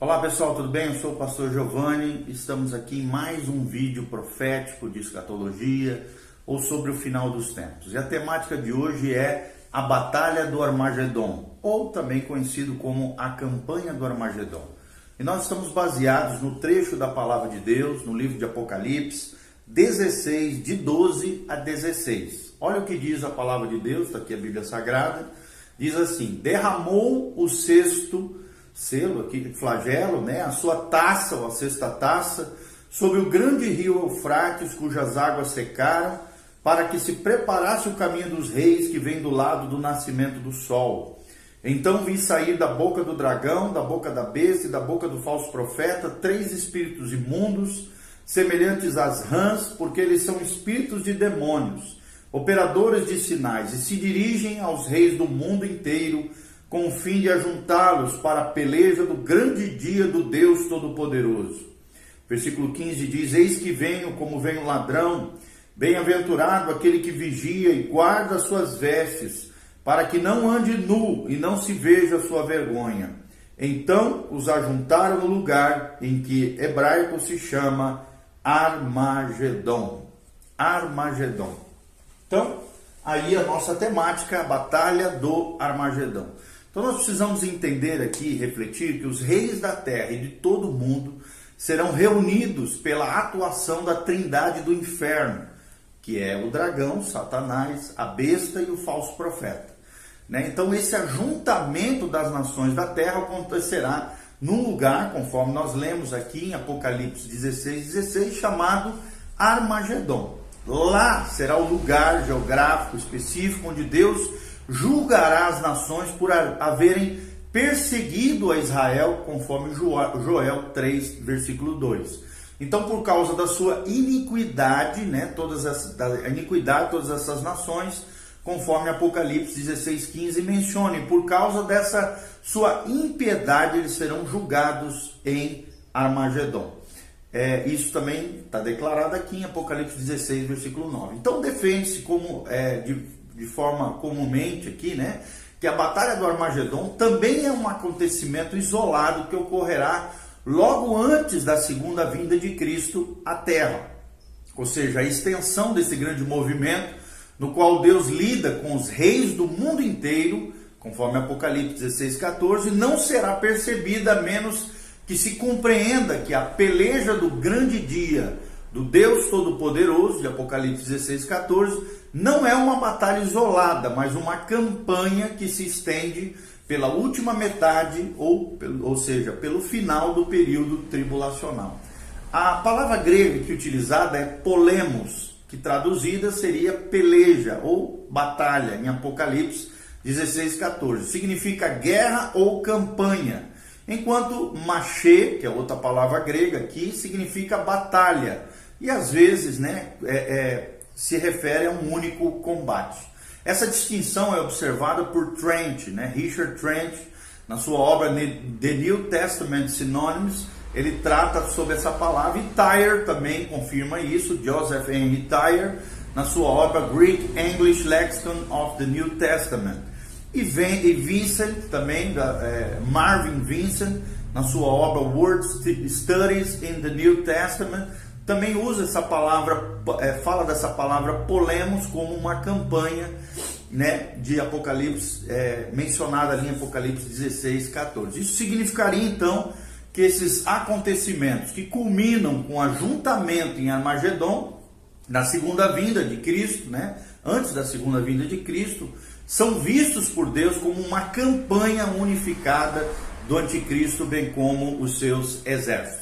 Olá pessoal, tudo bem? Eu sou o pastor Giovanni. Estamos aqui em mais um vídeo profético de escatologia ou sobre o final dos tempos. E a temática de hoje é a Batalha do Armagedon, ou também conhecido como a Campanha do Armagedon. E nós estamos baseados no trecho da palavra de Deus, no livro de Apocalipse 16, de 12 a 16. Olha o que diz a palavra de Deus, está aqui a Bíblia Sagrada. Diz assim: Derramou o sexto selo aqui, flagelo, né, a sua taça, ou a sexta taça, sobre o grande rio Eufrates, cujas águas secaram, para que se preparasse o caminho dos reis que vem do lado do nascimento do sol. Então vi sair da boca do dragão, da boca da besta e da boca do falso profeta três espíritos imundos, semelhantes às rãs, porque eles são espíritos de demônios, operadores de sinais, e se dirigem aos reis do mundo inteiro com o fim de ajuntá-los para a peleja do grande dia do Deus Todo-Poderoso. Versículo 15 diz: Eis que venho como vem o ladrão, bem-aventurado aquele que vigia e guarda as suas vestes, para que não ande nu e não se veja a sua vergonha. Então os ajuntaram no lugar em que hebraico se chama Armagedon. Armagedon. Então, aí a nossa temática, a batalha do Armagedon. Então nós precisamos entender aqui, refletir que os reis da terra e de todo o mundo serão reunidos pela atuação da trindade do inferno, que é o dragão, Satanás, a besta e o falso profeta. Né? Então esse ajuntamento das nações da terra acontecerá num lugar, conforme nós lemos aqui em Apocalipse 16, 16, chamado Armagedon. Lá será o lugar geográfico específico onde Deus julgará as nações por haverem perseguido a Israel, conforme Joel 3, versículo 2. Então, por causa da sua iniquidade, né, todas as, da iniquidade de todas essas nações, conforme Apocalipse 16, 15 menciona, por causa dessa sua impiedade, eles serão julgados em Armagedon. É, isso também está declarado aqui em Apocalipse 16, versículo 9. Então, defende-se como é, de de forma comumente aqui, né? Que a Batalha do Armagedon também é um acontecimento isolado que ocorrerá logo antes da segunda vinda de Cristo à Terra. Ou seja, a extensão desse grande movimento no qual Deus lida com os reis do mundo inteiro, conforme Apocalipse 16, 14, não será percebida a menos que se compreenda que a peleja do grande dia do Deus Todo-Poderoso, de Apocalipse 16, 14, não é uma batalha isolada, mas uma campanha que se estende pela última metade, ou, ou seja, pelo final do período tribulacional. A palavra grega que utilizada é polemos, que traduzida seria peleja ou batalha em Apocalipse 16, 14. Significa guerra ou campanha. Enquanto machê, que é outra palavra grega aqui, significa batalha e às vezes né, é, é, se refere a um único combate. Essa distinção é observada por Trent, né, Richard Trent, na sua obra The New Testament Synonyms, ele trata sobre essa palavra e Tyre também confirma isso, Joseph Henry Tyre, na sua obra Greek English Lexicon of the New Testament. E, Vincent também, é, Marvin Vincent, na sua obra Word Studies in the New Testament, também usa essa palavra, é, fala dessa palavra polemos como uma campanha né, de Apocalipse, é, mencionada ali em Apocalipse 16, 14. Isso significaria então que esses acontecimentos que culminam com o ajuntamento em Armagedon, na segunda vinda de Cristo, né, antes da segunda vinda de Cristo, são vistos por Deus como uma campanha unificada do anticristo, bem como os seus exércitos.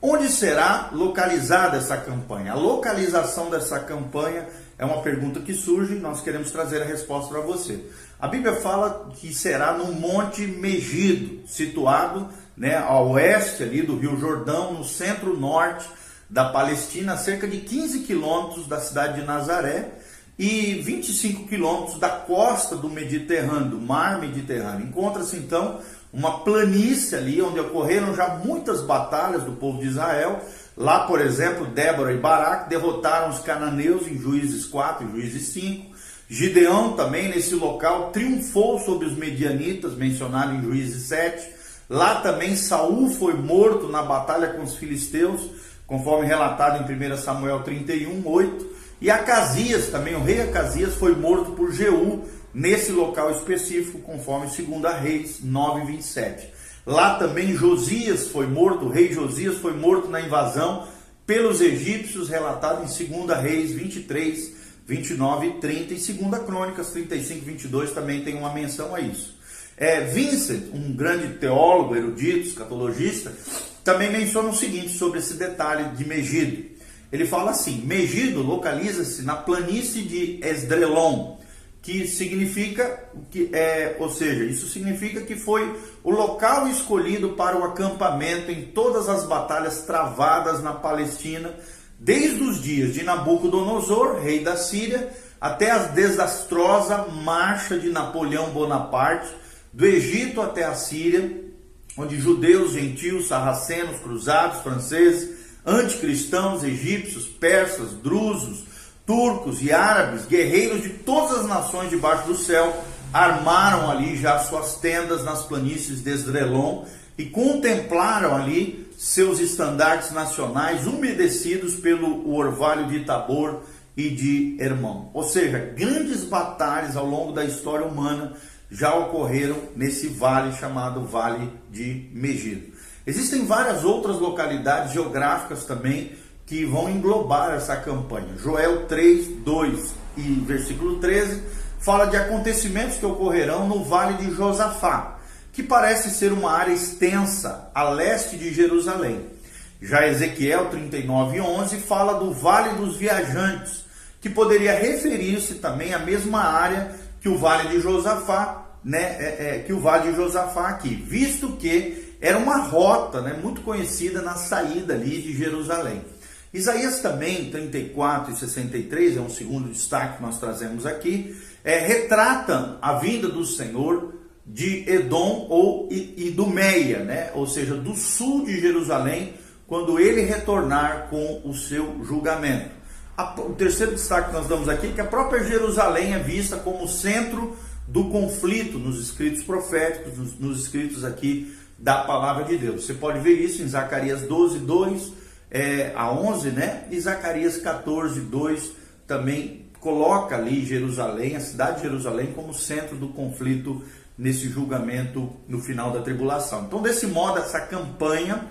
Onde será localizada essa campanha? A localização dessa campanha é uma pergunta que surge e nós queremos trazer a resposta para você. A Bíblia fala que será no Monte Megido, situado né, ao oeste ali do Rio Jordão, no centro-norte da Palestina, a cerca de 15 quilômetros da cidade de Nazaré e 25 quilômetros da costa do Mediterrâneo, do mar Mediterrâneo. Encontra-se então uma planície ali onde ocorreram já muitas batalhas do povo de Israel. Lá, por exemplo, Débora e Baraque derrotaram os cananeus em Juízes 4 e Juízes 5. Gideão também nesse local triunfou sobre os medianitas, mencionado em Juízes 7. Lá também Saul foi morto na batalha com os filisteus, conforme relatado em 1 Samuel 31, 8. E Acasias, também o rei Acasias, foi morto por Jeú nesse local específico, conforme 2 Reis 9, 27. Lá também Josias foi morto, o rei Josias foi morto na invasão pelos egípcios, relatado em 2 Reis 23, 29 e 30 e 2 Crônicas 35 22 também tem uma menção a isso. É, Vincent, um grande teólogo, erudito, escatologista, também menciona o seguinte sobre esse detalhe de Megido. Ele fala assim: Megido localiza-se na planície de Esdrelon, que significa que é, ou seja, isso significa que foi o local escolhido para o acampamento em todas as batalhas travadas na Palestina, desde os dias de Nabucodonosor, rei da Síria, até a desastrosa marcha de Napoleão Bonaparte do Egito até a Síria, onde judeus, gentios, sarracenos, cruzados, franceses, anticristãos, egípcios, persas, drusos, turcos e árabes, guerreiros de todas as nações debaixo do céu, armaram ali já suas tendas nas planícies de Esdrelon e contemplaram ali seus estandartes nacionais umedecidos pelo orvalho de Tabor e de Hermão. Ou seja, grandes batalhas ao longo da história humana já ocorreram nesse vale chamado Vale de Megido. Existem várias outras localidades geográficas também que vão englobar essa campanha. Joel 3, 2 e versículo 13 fala de acontecimentos que ocorrerão no Vale de Josafá, que parece ser uma área extensa a leste de Jerusalém. Já Ezequiel 39, 11 fala do Vale dos Viajantes, que poderia referir-se também à mesma área que o Vale de Josafá, né, é, é, que o Vale de Josafá aqui, visto que era uma rota né, muito conhecida na saída ali de Jerusalém. Isaías também, 34 e 63, é um segundo destaque que nós trazemos aqui, é, retratam a vinda do Senhor de Edom ou e, do Meia, né? ou seja, do sul de Jerusalém, quando ele retornar com o seu julgamento. O terceiro destaque que nós damos aqui é que a própria Jerusalém é vista como centro do conflito nos escritos proféticos, nos escritos aqui da palavra de Deus. Você pode ver isso em Zacarias 12, 2 é, a 11, né? E Zacarias 14, 2 também coloca ali Jerusalém, a cidade de Jerusalém, como centro do conflito nesse julgamento no final da tribulação. Então, desse modo, essa campanha,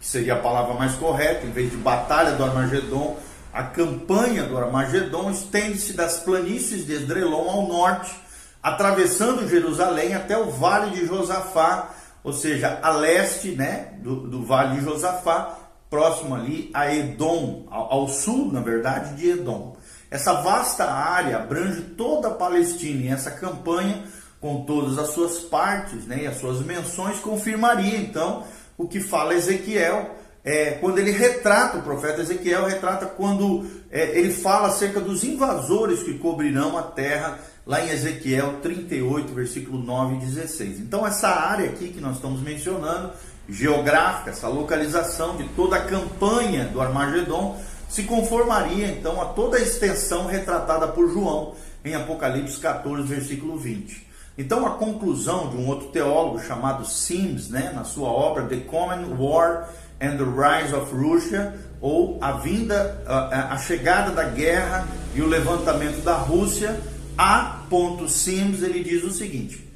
que seria a palavra mais correta, em vez de batalha do Armagedon, a campanha do Armagedon estende-se das planícies de Esdrelon ao norte, atravessando Jerusalém até o vale de Josafá, ou seja, a leste né, do, do vale de Josafá, próximo ali a Edom, ao, sul, na verdade, de Edom. Essa vasta área abrange toda a Palestina e essa campanha, com todas as suas partes né, e as suas menções, confirmaria então o que fala Ezequiel. É, quando ele retrata, o profeta Ezequiel retrata quando é, ele fala acerca dos invasores que cobrirão a terra, lá em Ezequiel 38, versículo 9 e 16. Então, essa área aqui que nós estamos mencionando geográfica, essa localização de toda a campanha do Armagedon, se conformaria então a toda a extensão retratada por João em Apocalipse 14, versículo 20. Então, a conclusão de um outro teólogo chamado Sims, né, na sua obra The Common War and the Rise of Russia, ou a vinda, a, a chegada da guerra e o levantamento da Rússia, a ponto Sims, ele diz o seguinte,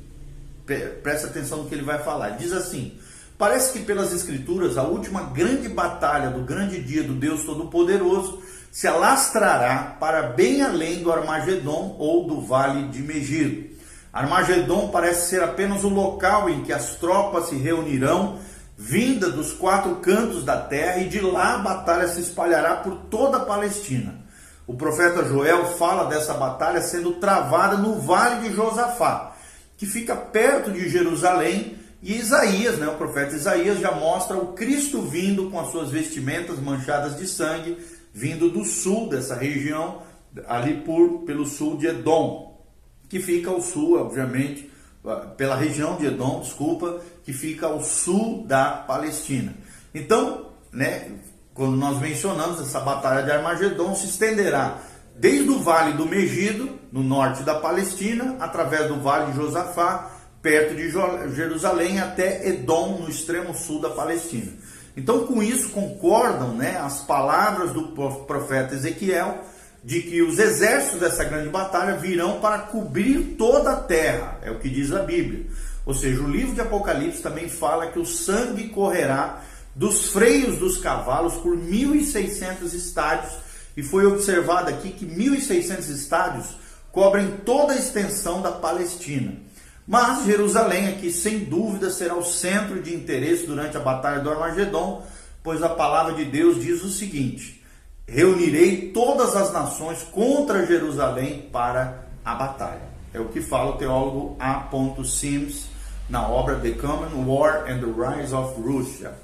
presta atenção no que ele vai falar, ele diz assim, Parece que pelas Escrituras, a última grande batalha do grande dia do Deus Todo-Poderoso se alastrará para bem além do Armagedon ou do Vale de Megido. Armagedon parece ser apenas o local em que as tropas se reunirão, vinda dos quatro cantos da terra, e de lá a batalha se espalhará por toda a Palestina. O profeta Joel fala dessa batalha sendo travada no Vale de Josafá, que fica perto de Jerusalém e Isaías, né, o profeta Isaías, já mostra o Cristo vindo com as suas vestimentas manchadas de sangue, vindo do sul dessa região, ali por, pelo sul de Edom, que fica ao sul, obviamente, pela região de Edom, desculpa, que fica ao sul da Palestina. Então, né, quando nós mencionamos essa batalha de Armagedon, se estenderá desde o vale do Megido, no norte da Palestina, através do vale de Josafá, perto de Jerusalém até Edom, no extremo sul da Palestina. Então, com isso, concordam né, as palavras do profeta Ezequiel de que os exércitos dessa grande batalha virão para cobrir toda a terra, é o que diz a Bíblia. Ou seja, o livro de Apocalipse também fala que o sangue correrá dos freios dos cavalos por 1.600 estádios, e foi observado aqui que 1.600 estádios cobrem toda a extensão da Palestina. Mas Jerusalém aqui, sem dúvida, será o centro de interesse durante a Batalha do Armagedon, pois a palavra de Deus diz o seguinte: Reunirei todas as nações contra Jerusalém para a batalha. É o que fala o teólogo A. Sims na obra The Common War and the Rise of Russia.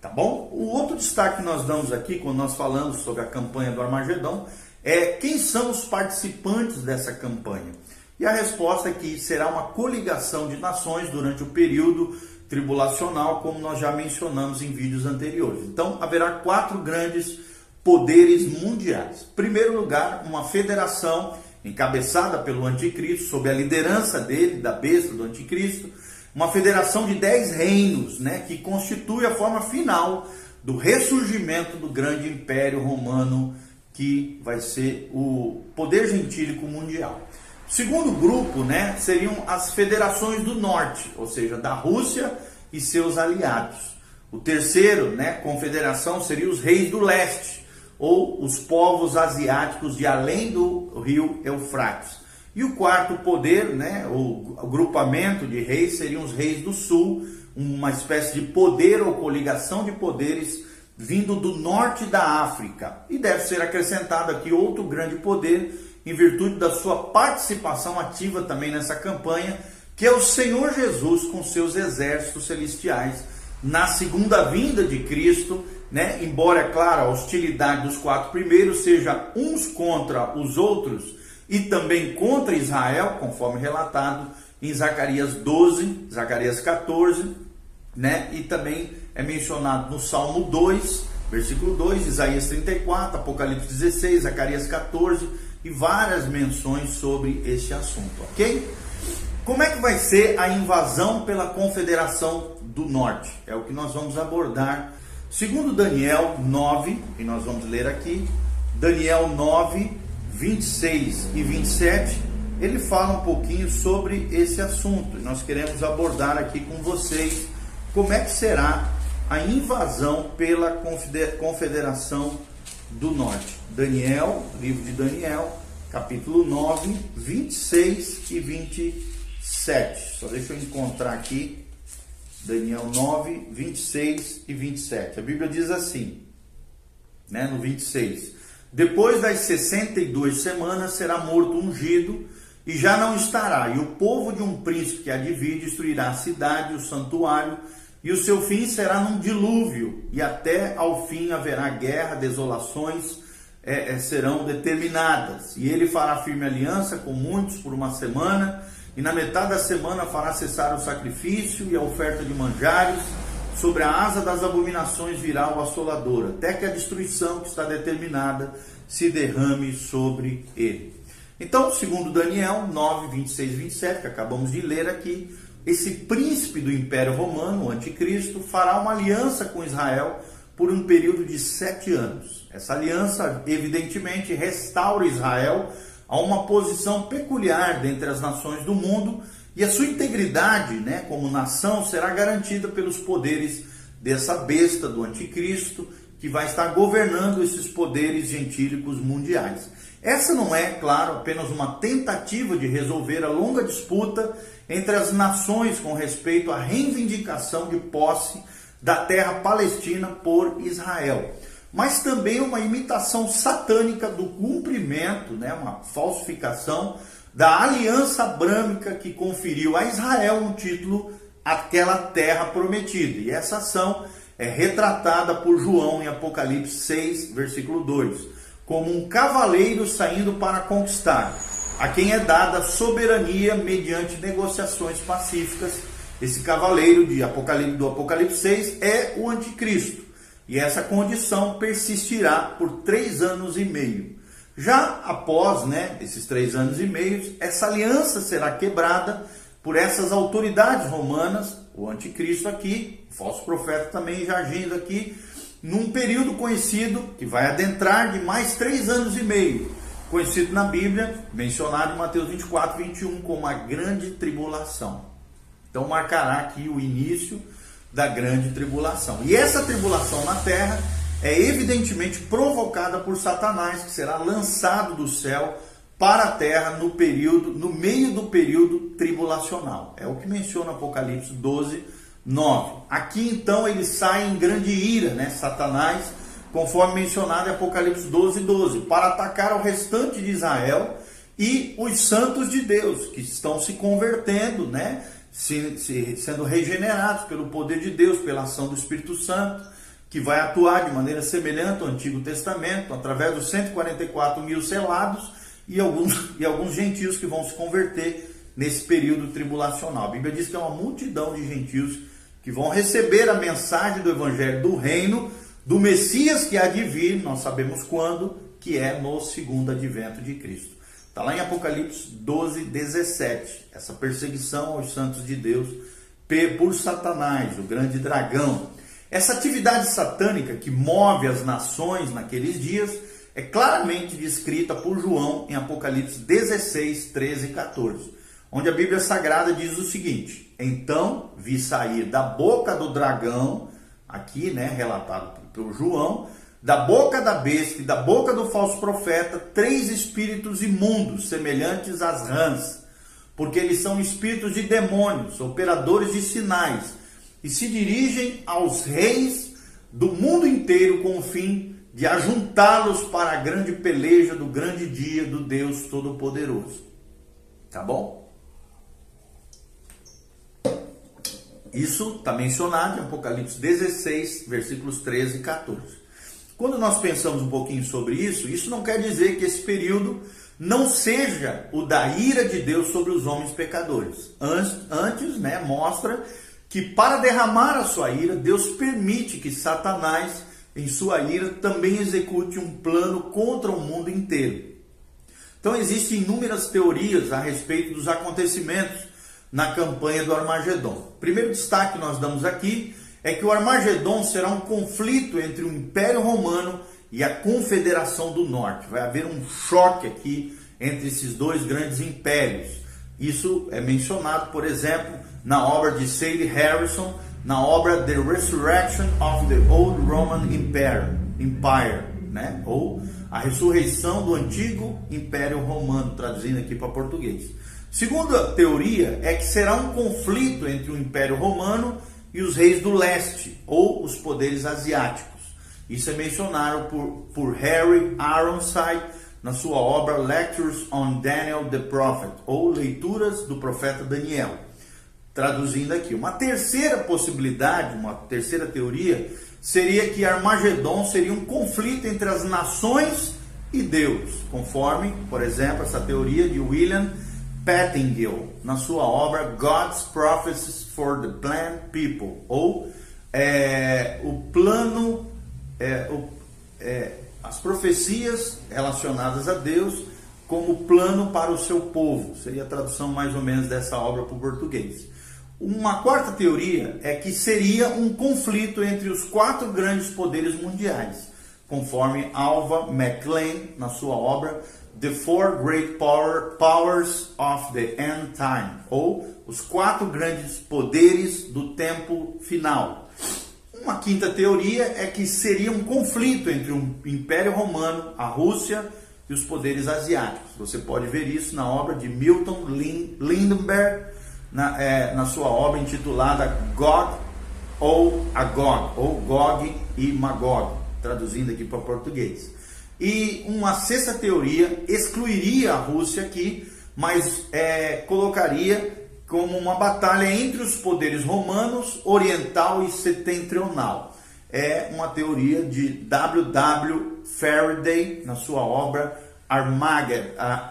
Tá bom? O outro destaque que nós damos aqui, quando nós falamos sobre a campanha do Armagedon, é quem são os participantes dessa campanha. E a resposta é que será uma coligação de nações durante o período tribulacional, como nós já mencionamos em vídeos anteriores. Então, haverá quatro grandes poderes mundiais. Em primeiro lugar, uma federação encabeçada pelo anticristo, sob a liderança dele, da besta do anticristo, uma federação de dez reinos, né, que constitui a forma final do ressurgimento do grande império romano, que vai ser o poder gentílico mundial. Segundo grupo, né, seriam as federações do norte, ou seja, da Rússia e seus aliados. O terceiro, né, confederação, seria os reis do leste, ou os povos asiáticos de além do rio Eufrates. E o quarto poder, né, o agrupamento de reis, seriam os reis do sul, uma espécie de poder ou coligação de poderes vindo do norte da África. E deve ser acrescentado aqui outro grande poder em virtude da sua participação ativa também nessa campanha, que é o Senhor Jesus com seus exércitos celestiais na segunda vinda de Cristo, né? Embora é claro, a hostilidade dos quatro primeiros seja uns contra os outros e também contra Israel, conforme relatado em Zacarias 12, Zacarias 14, né? E também é mencionado no Salmo 2, versículo 2, Isaías 34, Apocalipse 16, Zacarias 14 e várias menções sobre este assunto, ok? Como é que vai ser a invasão pela Confederação do Norte? É o que nós vamos abordar. Segundo Daniel 9, e nós vamos ler aqui, Daniel 9, 26 e 27, ele fala um pouquinho sobre esse assunto. Nós queremos abordar aqui com vocês como é que será a invasão pela Confederação do Norte. Daniel, livro de Daniel, capítulo 9, 26 e 27. Só deixa eu encontrar aqui. Daniel 9, 26 e 27. A Bíblia diz assim, né, no 26. Depois das 62 semanas será morto ungido e já não estará, e o povo de um príncipe que a divide destruirá a cidade, o santuário, e o seu fim será num dilúvio, e até ao fim haverá guerra, desolações é, é, serão determinadas. E ele fará firme aliança com muitos por uma semana, e na metade da semana fará cessar o sacrifício e a oferta de manjares. Sobre a asa das abominações virá o assolador, até que a destruição que está determinada se derrame sobre ele. Então, segundo Daniel 9, 26 e 27, que acabamos de ler aqui, esse príncipe do Império Romano, o Anticristo, fará uma aliança com Israel por um período de sete anos. Essa aliança, evidentemente, restaura Israel a uma posição peculiar dentre as nações do mundo e a sua integridade né, como nação será garantida pelos poderes dessa besta do Anticristo que vai estar governando esses poderes gentílicos mundiais. Essa não é, claro, apenas uma tentativa de resolver a longa disputa entre as nações com respeito à reivindicação de posse da terra palestina por Israel, mas também uma imitação satânica do cumprimento, né, uma falsificação da aliança abrâmica que conferiu a Israel um título aquela terra prometida. E essa ação é retratada por João em Apocalipse 6, versículo 2 como um cavaleiro saindo para conquistar, a quem é dada soberania mediante negociações pacíficas. Esse cavaleiro de Apocalipse, do Apocalipse 6 é o anticristo, e essa condição persistirá por três anos e meio. Já após né, esses três anos e meio, essa aliança será quebrada por essas autoridades romanas, o anticristo aqui, o falso profeta também já agindo aqui, num período conhecido que vai adentrar de mais três anos e meio, conhecido na Bíblia, mencionado em Mateus 24, 21, como a grande tribulação. Então marcará aqui o início da grande tribulação. E essa tribulação na terra é evidentemente provocada por Satanás, que será lançado do céu para a terra no período, no meio do período tribulacional. É o que menciona Apocalipse 12, 9. Aqui então ele sai em grande ira, né? Satanás, conforme mencionado em Apocalipse 12, 12, para atacar o restante de Israel e os santos de Deus, que estão se convertendo, né? Se, se, sendo regenerados pelo poder de Deus, pela ação do Espírito Santo que vai atuar de maneira semelhante ao Antigo Testamento, através dos 144 mil selados e alguns, e alguns gentios que vão se converter nesse período tribulacional. A Bíblia diz que é uma multidão de gentios que vão receber a mensagem do Evangelho do Reino, do Messias que há de vir, nós sabemos quando, que é no segundo advento de Cristo. Está lá em Apocalipse 12, 17, essa perseguição aos santos de Deus por Satanás, o grande dragão. Essa atividade satânica que move as nações naqueles dias é claramente descrita por João em Apocalipse 16, 13 e 14, onde a Bíblia Sagrada diz o seguinte: Então vi sair da boca do dragão, aqui, né, relatado por João, da boca da besta e da boca do falso profeta, três espíritos imundos, semelhantes às rãs, porque eles são espíritos de demônios, operadores de sinais e se dirigem aos reis do mundo inteiro com o fim de ajuntá-los para a grande peleja do grande dia do Deus Todo-Poderoso. Tá bom? Isso está mencionado em Apocalipse 16, versículos 13 e 14. Quando nós pensamos um pouquinho sobre isso, isso não quer dizer que esse período não seja o da ira de Deus sobre os homens pecadores. Antes, né, mostra que para derramar a sua ira, Deus permite que Satanás, em sua ira, também execute um plano contra o mundo inteiro. Então existem inúmeras teorias a respeito dos acontecimentos na campanha do Armagedon. Primeiro destaque que nós damos aqui é que o Armagedon será um conflito entre o Império Romano e a Confederação do Norte. Vai haver um choque aqui entre esses dois grandes impérios. Isso é mencionado, por exemplo, na obra de Sadie Harrison, na obra The Resurrection of the Old Roman Empire, Empire né? ou A Ressurreição do Antigo Império Romano, traduzindo aqui para português. Segunda teoria é que será um conflito entre o Império Romano e os reis do leste, ou os poderes asiáticos. Isso é mencionado por, por Harry Ironside na sua obra Lectures on Daniel the Prophet, ou Leituras do Profeta Daniel traduzindo aqui. Uma terceira possibilidade, uma terceira teoria, seria que Armagedon seria um conflito entre as nações e Deus, conforme, por exemplo, essa teoria de William Pettingill, na sua obra God's Prophecies for the Planned People, ou é, o plano, é, o, é, as profecias relacionadas a Deus como plano para o seu povo. Seria a tradução mais ou menos dessa obra para o português. Uma quarta teoria é que seria um conflito entre os quatro grandes poderes mundiais, conforme Alva MacLean na sua obra The Four Great Power, Powers of the End Time, ou os quatro grandes poderes do tempo final. Uma quinta teoria é que seria um conflito entre o Império Romano, a Rússia e os poderes asiáticos. Você pode ver isso na obra de Milton Lindenberg na, é, na sua obra intitulada Gog ou Agog, ou Gog e Magog, traduzindo aqui para português. E uma sexta teoria excluiria a Rússia aqui, mas é, colocaria como uma batalha entre os poderes romanos, oriental e setentrional. É uma teoria de W. W. Faraday na sua obra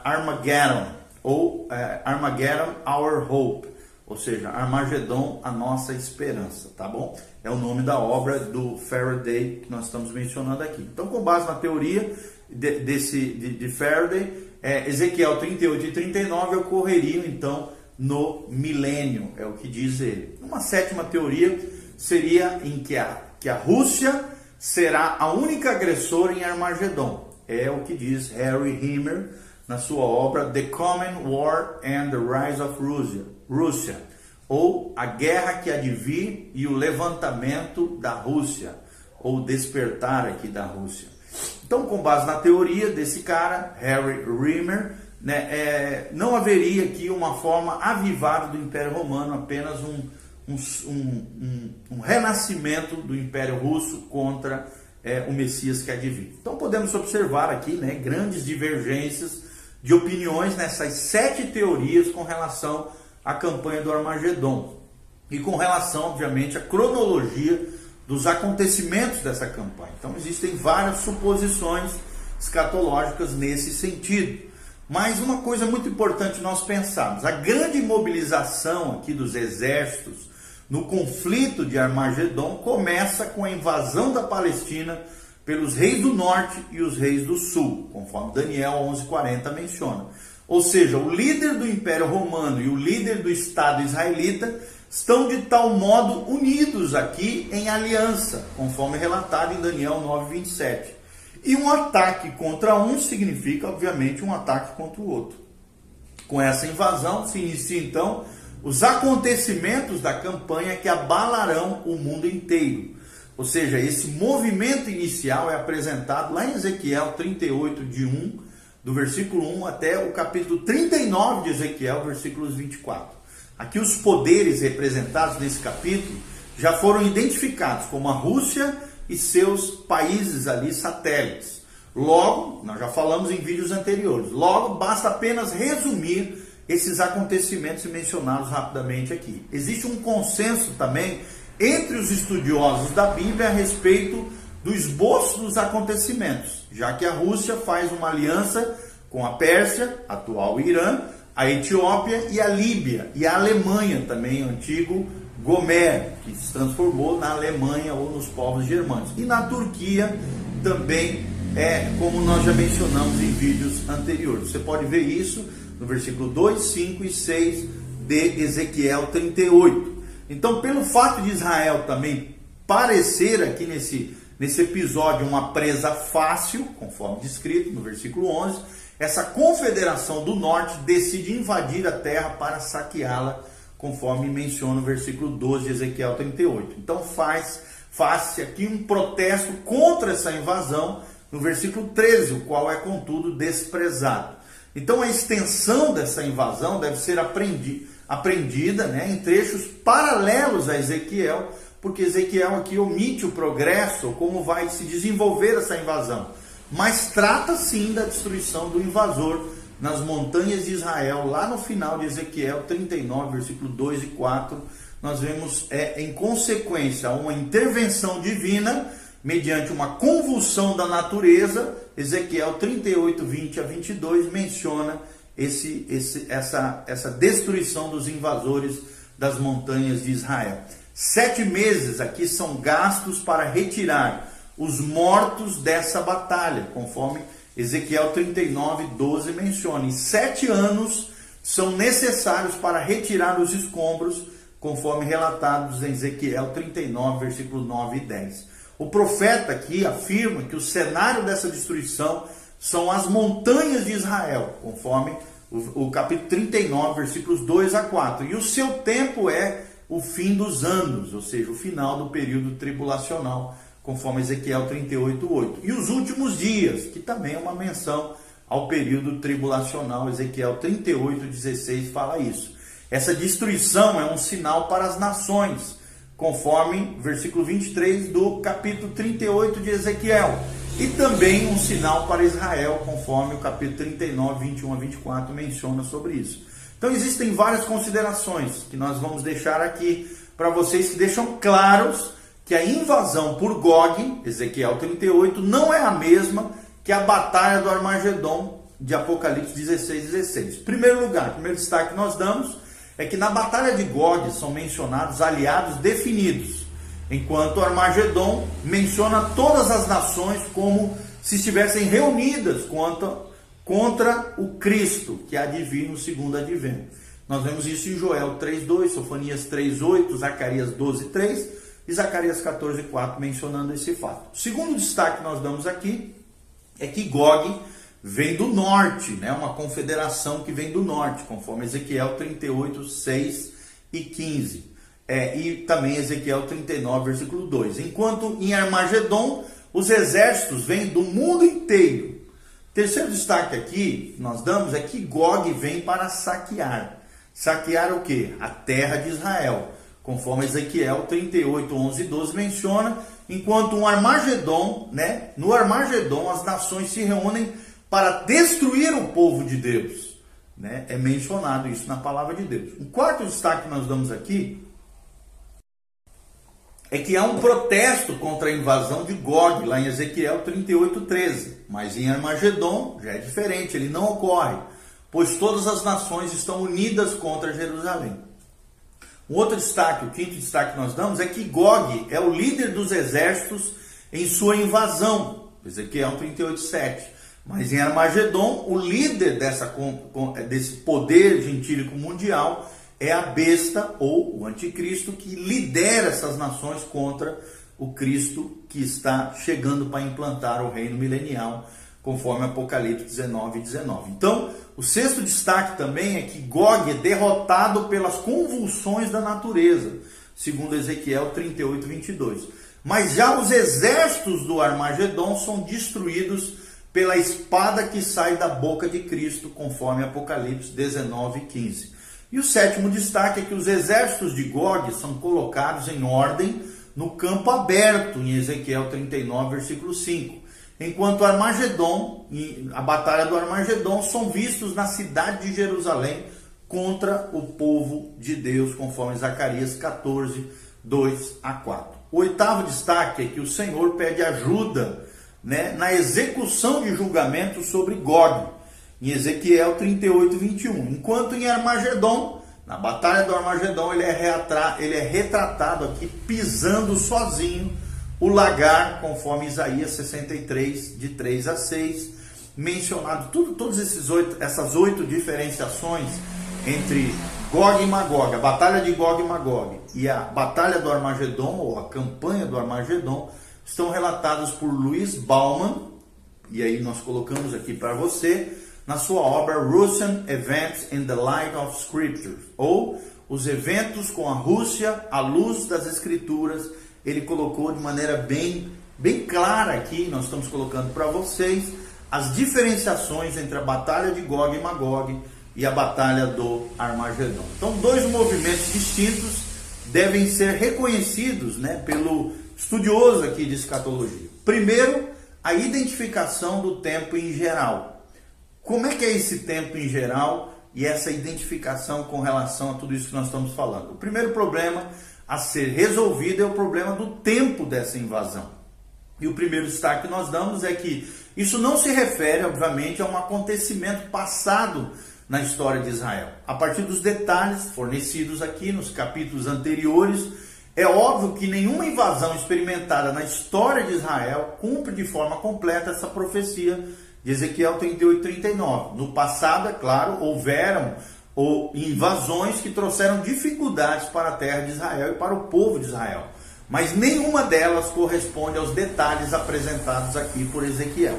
Armageddon, ou é, Armageddon Our Hope ou seja, Armagedon, a nossa esperança, tá bom? É o nome da obra do Faraday que nós estamos mencionando aqui. Então, com base na teoria de, desse, de, de Faraday, é, Ezequiel 38 e 39 ocorreriam então no milênio, é o que diz ele. Uma sétima teoria seria em que a, que a Rússia será a única agressora em Armagedon. É o que diz Harry Himmer na sua obra The Common War and the Rise of Russia, Rússia, ou A Guerra que há de vir e o levantamento da Rússia, ou despertar aqui da Rússia. Então, com base na teoria desse cara, Harry Rimmer, né, é, não haveria aqui uma forma avivada do Império Romano, apenas um, um, um, um renascimento do Império Russo contra é, o Messias que vir. Então podemos observar aqui né, grandes divergências de opiniões nessas sete teorias com relação à campanha do Armagedon e com relação, obviamente, à cronologia dos acontecimentos dessa campanha. Então existem várias suposições escatológicas nesse sentido. Mas uma coisa muito importante nós pensarmos: a grande mobilização aqui dos exércitos no conflito de Armagedon começa com a invasão da Palestina pelos reis do norte e os reis do sul, conforme Daniel 11:40 menciona. Ou seja, o líder do Império Romano e o líder do Estado israelita estão de tal modo unidos aqui em aliança, conforme relatado em Daniel 9:27. E um ataque contra um significa, obviamente, um ataque contra o outro. Com essa invasão se inicia então os acontecimentos da campanha que abalarão o mundo inteiro. Ou seja, esse movimento inicial é apresentado lá em Ezequiel 38, de 1, do versículo 1 até o capítulo 39 de Ezequiel, versículos 24. Aqui os poderes representados nesse capítulo já foram identificados como a Rússia e seus países ali satélites. Logo, nós já falamos em vídeos anteriores, logo basta apenas resumir esses acontecimentos mencionados rapidamente aqui. Existe um consenso também entre os estudiosos da Bíblia a respeito do esboço dos acontecimentos, já que a Rússia faz uma aliança com a Pérsia, atual Irã, a Etiópia e a Líbia, e a Alemanha também, antigo Gomer, que se transformou na Alemanha ou nos povos germânicos. E na Turquia também é como nós já mencionamos em vídeos anteriores. Você pode ver isso no versículo 2, 5 e 6 de Ezequiel 38. Então, pelo fato de Israel também parecer aqui nesse, nesse episódio uma presa fácil, conforme descrito no versículo 11, essa confederação do norte decide invadir a terra para saqueá-la conforme menciona o versículo 12 de Ezequiel 38. Então faz faz aqui um protesto contra essa invasão no versículo 13, o qual é contudo desprezado. Então a extensão dessa invasão deve ser aprendi, aprendida né, em trechos paralelos a Ezequiel, porque Ezequiel aqui omite o progresso, como vai se desenvolver essa invasão. Mas trata sim da destruição do invasor nas montanhas de Israel, lá no final de Ezequiel 39, versículo 2 e 4, nós vemos é, em consequência uma intervenção divina mediante uma convulsão da natureza. Ezequiel 38, 20 a 22 menciona esse, esse, essa, essa destruição dos invasores das montanhas de Israel. Sete meses aqui são gastos para retirar os mortos dessa batalha, conforme Ezequiel 39, 12 menciona: sete anos são necessários para retirar os escombros, conforme relatados em Ezequiel 39, versículos 9 e 10. O profeta aqui afirma que o cenário dessa destruição são as montanhas de Israel, conforme o, o capítulo 39, versículos 2 a 4. E o seu tempo é o fim dos anos, ou seja, o final do período tribulacional conforme Ezequiel 38, 8. E os últimos dias, que também é uma menção ao período tribulacional, Ezequiel 38, 16 fala isso. Essa destruição é um sinal para as nações, conforme versículo 23 do capítulo 38 de Ezequiel. E também um sinal para Israel, conforme o capítulo 39, 21 a 24 menciona sobre isso. Então existem várias considerações que nós vamos deixar aqui para vocês que deixam claros que a invasão por Gog, Ezequiel 38, não é a mesma que a batalha do Armagedon de Apocalipse 16, 16. Primeiro lugar, primeiro destaque que nós damos é que na batalha de Gog são mencionados aliados definidos, enquanto Armagedon menciona todas as nações como se estivessem reunidas contra, contra o Cristo, que há de vir no segundo advento. Nós vemos isso em Joel 3:2, Sofonias 3:8, Zacarias 12:3 e Zacarias 14:4 mencionando esse fato. O segundo destaque que nós damos aqui é que Gog vem do norte, né? Uma confederação que vem do norte, conforme Ezequiel 38:6 e 15. É, e também Ezequiel 39, versículo 2. Enquanto em Armagedon, os exércitos vêm do mundo inteiro. Terceiro destaque aqui nós damos é que Gog vem para saquear. Saquear o que? A terra de Israel, conforme Ezequiel 38, 11 e 12 menciona, enquanto um Armagedon, né? No Armagedon as nações se reúnem para destruir o povo de Deus. Né? É mencionado isso na palavra de Deus. O quarto destaque que nós damos aqui é que há um protesto contra a invasão de Gog, lá em Ezequiel 38:13. Mas em Armagedon já é diferente, ele não ocorre, pois todas as nações estão unidas contra Jerusalém. Um outro destaque, o quinto destaque que nós damos, é que Gog é o líder dos exércitos em sua invasão, Ezequiel 38:7. Mas em Armagedon, o líder dessa, desse poder gentílico mundial é a besta ou o anticristo que lidera essas nações contra o Cristo que está chegando para implantar o reino milenial, conforme Apocalipse 19 e 19. Então, o sexto destaque também é que Gog é derrotado pelas convulsões da natureza, segundo Ezequiel 38, 22. Mas já os exércitos do Armagedon são destruídos pela espada que sai da boca de Cristo, conforme Apocalipse 19, 15. E o sétimo destaque é que os exércitos de Gog são colocados em ordem no campo aberto, em Ezequiel 39, versículo 5. Enquanto Armagedon, a batalha do Armagedon, são vistos na cidade de Jerusalém contra o povo de Deus, conforme Zacarias 14, 2 a 4. O oitavo destaque é que o Senhor pede ajuda né, na execução de julgamento sobre Gog em Ezequiel 38, 21. Enquanto em Armagedon, na batalha do Armagedon, ele é, ele é retratado aqui pisando sozinho o lagar, conforme Isaías 63, de 3 a 6, mencionado tudo, todas esses oito, essas oito diferenciações entre Gog e Magog, a batalha de Gog e Magog e a batalha do Armagedon, ou a campanha do Armagedon, estão relatadas por Luiz Bauman, e aí nós colocamos aqui para você, na sua obra Russian Events in the Light of Scripture, ou Os Eventos com a Rússia à Luz das Escrituras. Ele colocou de maneira bem, bem clara aqui, nós estamos colocando para vocês, as diferenciações entre a Batalha de Gog e Magog e a Batalha do Armagedon. Então, dois movimentos distintos devem ser reconhecidos né, pelo estudioso aqui de escatologia. Primeiro, a identificação do tempo em geral. Como é que é esse tempo em geral e essa identificação com relação a tudo isso que nós estamos falando? O primeiro problema a ser resolvido é o problema do tempo dessa invasão. E o primeiro destaque que nós damos é que isso não se refere, obviamente, a um acontecimento passado na história de Israel. A partir dos detalhes fornecidos aqui nos capítulos anteriores, é óbvio que nenhuma invasão experimentada na história de Israel cumpre de forma completa essa profecia de Ezequiel 38, 39. No passado, é claro, houveram ou invasões que trouxeram dificuldades para a terra de Israel e para o povo de Israel. Mas nenhuma delas corresponde aos detalhes apresentados aqui por Ezequiel.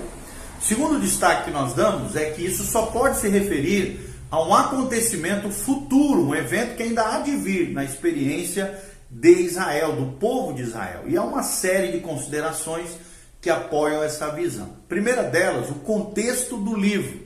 Segundo destaque que nós damos é que isso só pode se referir a um acontecimento futuro, um evento que ainda há de vir na experiência de Israel, do povo de Israel. E há uma série de considerações que apoiam essa visão. Primeira delas, o contexto do livro,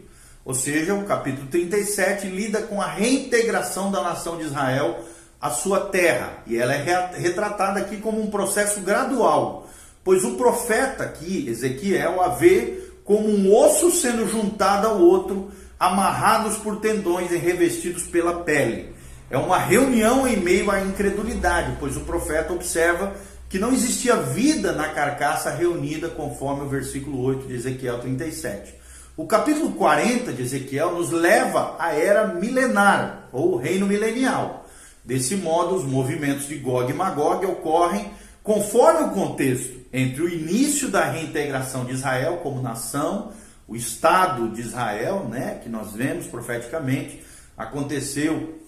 ou seja, o capítulo 37 lida com a reintegração da nação de Israel à sua terra, e ela é retratada aqui como um processo gradual, pois o profeta aqui, Ezequiel, a vê como um osso sendo juntado ao outro, amarrados por tendões e revestidos pela pele. É uma reunião em meio à incredulidade, pois o profeta observa que não existia vida na carcaça reunida, conforme o versículo 8 de Ezequiel 37. O capítulo 40 de Ezequiel nos leva à era milenar, ou reino milenial. Desse modo, os movimentos de Gog e Magog ocorrem conforme o contexto entre o início da reintegração de Israel como nação, o Estado de Israel, né, que nós vemos profeticamente, aconteceu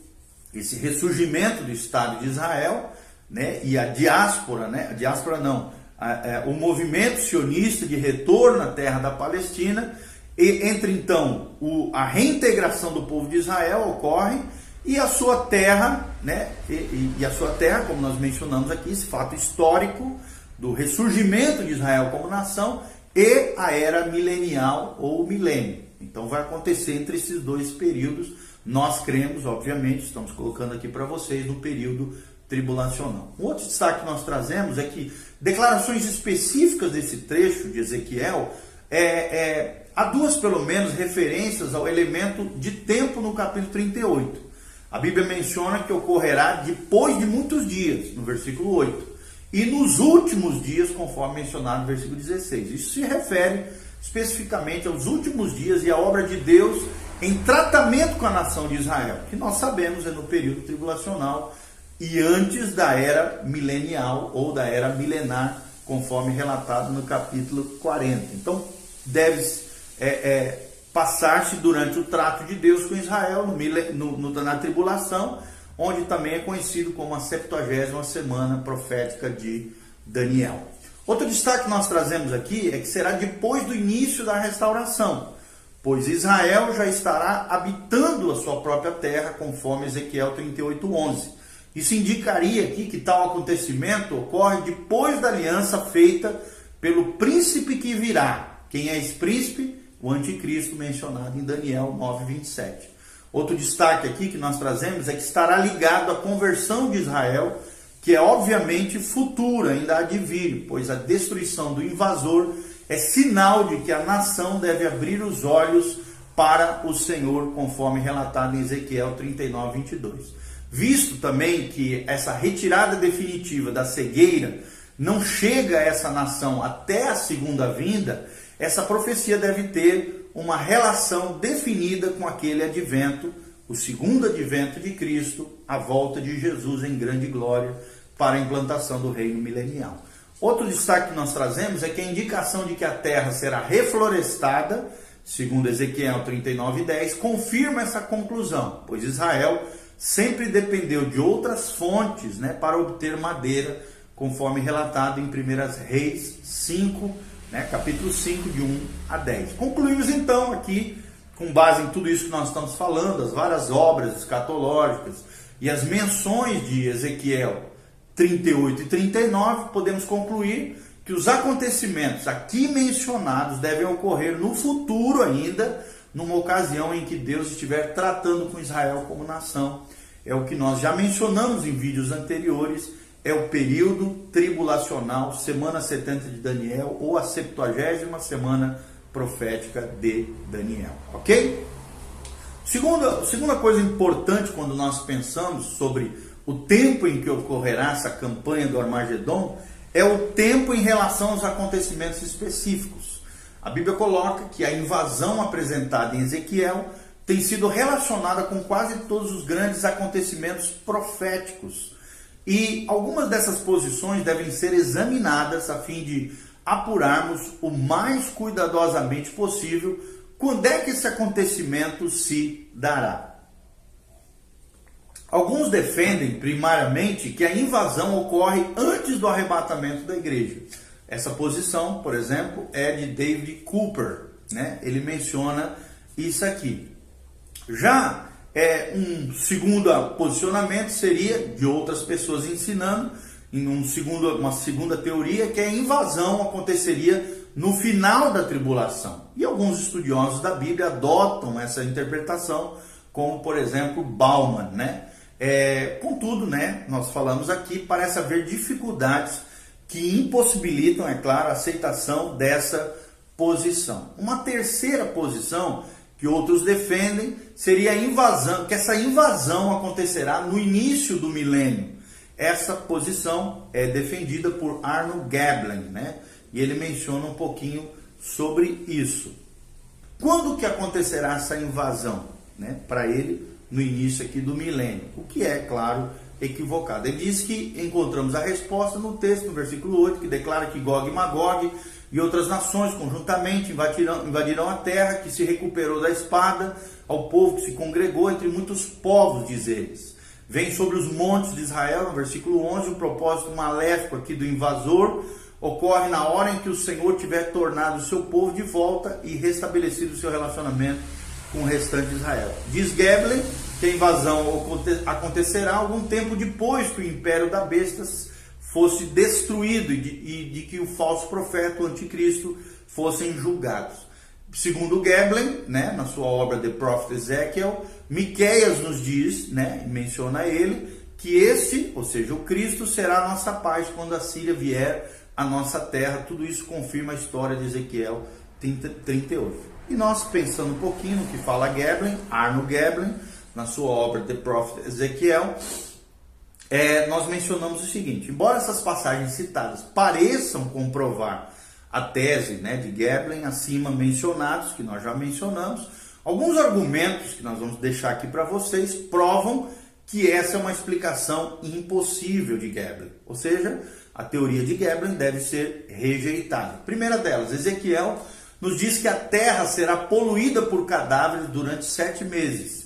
esse ressurgimento do Estado de Israel, né, e a diáspora, né, a diáspora não, a, a, é, o movimento sionista de retorno à terra da Palestina, e entre então o, a reintegração do povo de Israel ocorre e a sua terra, né, e, e a sua terra, como nós mencionamos aqui, esse fato histórico do ressurgimento de Israel como nação e a era milenial ou milênio. Então vai acontecer entre esses dois períodos. Nós cremos, obviamente, estamos colocando aqui para vocês no período tribulacional. Um outro destaque que nós trazemos é que declarações específicas desse trecho de Ezequiel é, é, há duas, pelo menos, referências ao elemento de tempo no capítulo 38. A Bíblia menciona que ocorrerá depois de muitos dias, no versículo 8 e nos últimos dias, conforme mencionado no versículo 16. Isso se refere especificamente aos últimos dias e à obra de Deus em tratamento com a nação de Israel, que nós sabemos é no período tribulacional e antes da era milenial ou da era milenar, conforme relatado no capítulo 40. Então, deve é, é, passar-se durante o trato de Deus com Israel no, no, na tribulação onde também é conhecido como a 70 semana profética de Daniel. Outro destaque que nós trazemos aqui é que será depois do início da restauração, pois Israel já estará habitando a sua própria terra, conforme Ezequiel 38:11. Isso indicaria aqui que tal acontecimento ocorre depois da aliança feita pelo príncipe que virá. Quem é esse príncipe? O anticristo mencionado em Daniel 9:27. Outro destaque aqui que nós trazemos é que estará ligado à conversão de Israel, que é obviamente futura, ainda há de vir, pois a destruição do invasor é sinal de que a nação deve abrir os olhos para o Senhor, conforme relatado em Ezequiel 39, 22. Visto também que essa retirada definitiva da cegueira não chega a essa nação até a segunda vinda, essa profecia deve ter uma relação definida com aquele advento, o segundo advento de Cristo, a volta de Jesus em grande glória para a implantação do reino milenial. Outro destaque que nós trazemos é que a indicação de que a terra será reflorestada, segundo Ezequiel 39:10, confirma essa conclusão, pois Israel sempre dependeu de outras fontes, né, para obter madeira, conforme relatado em 1 Reis 5 né? capítulo 5, de 1 a 10. Concluímos então aqui, com base em tudo isso que nós estamos falando, as várias obras escatológicas e as menções de Ezequiel 38 e 39, podemos concluir que os acontecimentos aqui mencionados devem ocorrer no futuro ainda, numa ocasião em que Deus estiver tratando com Israel como nação. É o que nós já mencionamos em vídeos anteriores é o período tribulacional, semana 70 de Daniel, ou a 70 semana profética de Daniel, ok? Segunda, segunda coisa importante quando nós pensamos sobre o tempo em que ocorrerá essa campanha do Armagedon é o tempo em relação aos acontecimentos específicos. A Bíblia coloca que a invasão apresentada em Ezequiel tem sido relacionada com quase todos os grandes acontecimentos proféticos e algumas dessas posições devem ser examinadas a fim de apurarmos o mais cuidadosamente possível quando é que esse acontecimento se dará. Alguns defendem, primariamente, que a invasão ocorre antes do arrebatamento da igreja. Essa posição, por exemplo, é de David Cooper. Né? Ele menciona isso aqui. Já é, um segundo posicionamento seria de outras pessoas ensinando, em um segundo, uma segunda teoria, que a invasão aconteceria no final da tribulação. E alguns estudiosos da Bíblia adotam essa interpretação, como por exemplo Bauman, né? É, contudo, né, nós falamos aqui, parece haver dificuldades que impossibilitam, é claro, a aceitação dessa posição. Uma terceira posição que outros defendem seria a invasão, que essa invasão acontecerá no início do milênio. Essa posição é defendida por Arno Gablen, né? E ele menciona um pouquinho sobre isso. Quando que acontecerá essa invasão, né? Para ele no início aqui do milênio, o que é, claro, equivocado. Ele diz que encontramos a resposta no texto, no versículo 8, que declara que Gog e Magog e outras nações conjuntamente invadirão, invadirão a terra que se recuperou da espada, ao povo que se congregou entre muitos povos, diz eles. vem sobre os montes de Israel, no versículo 11, o propósito maléfico aqui do invasor ocorre na hora em que o Senhor tiver tornado o seu povo de volta e restabelecido o seu relacionamento com o restante de Israel. Diz Geblen que a invasão acontecerá algum tempo depois que o império da besta fosse destruído e de, e de que o falso profeta, o anticristo, fossem julgados. Segundo Geblen, né, na sua obra The Prophet Ezekiel, Miqueias nos diz, né, menciona ele, que esse, ou seja, o Cristo, será a nossa paz quando a Síria vier à nossa terra. Tudo isso confirma a história de Ezequiel 38. E nós, pensando um pouquinho no que fala Geblen, Arno Geblen, na sua obra The Prophet Ezequiel, é, nós mencionamos o seguinte: embora essas passagens citadas pareçam comprovar a tese né, de Geblen acima mencionados, que nós já mencionamos, alguns argumentos que nós vamos deixar aqui para vocês provam que essa é uma explicação impossível de Geblen, ou seja, a teoria de Geblen deve ser rejeitada. Primeira delas, Ezequiel nos diz que a terra será poluída por cadáveres durante sete meses.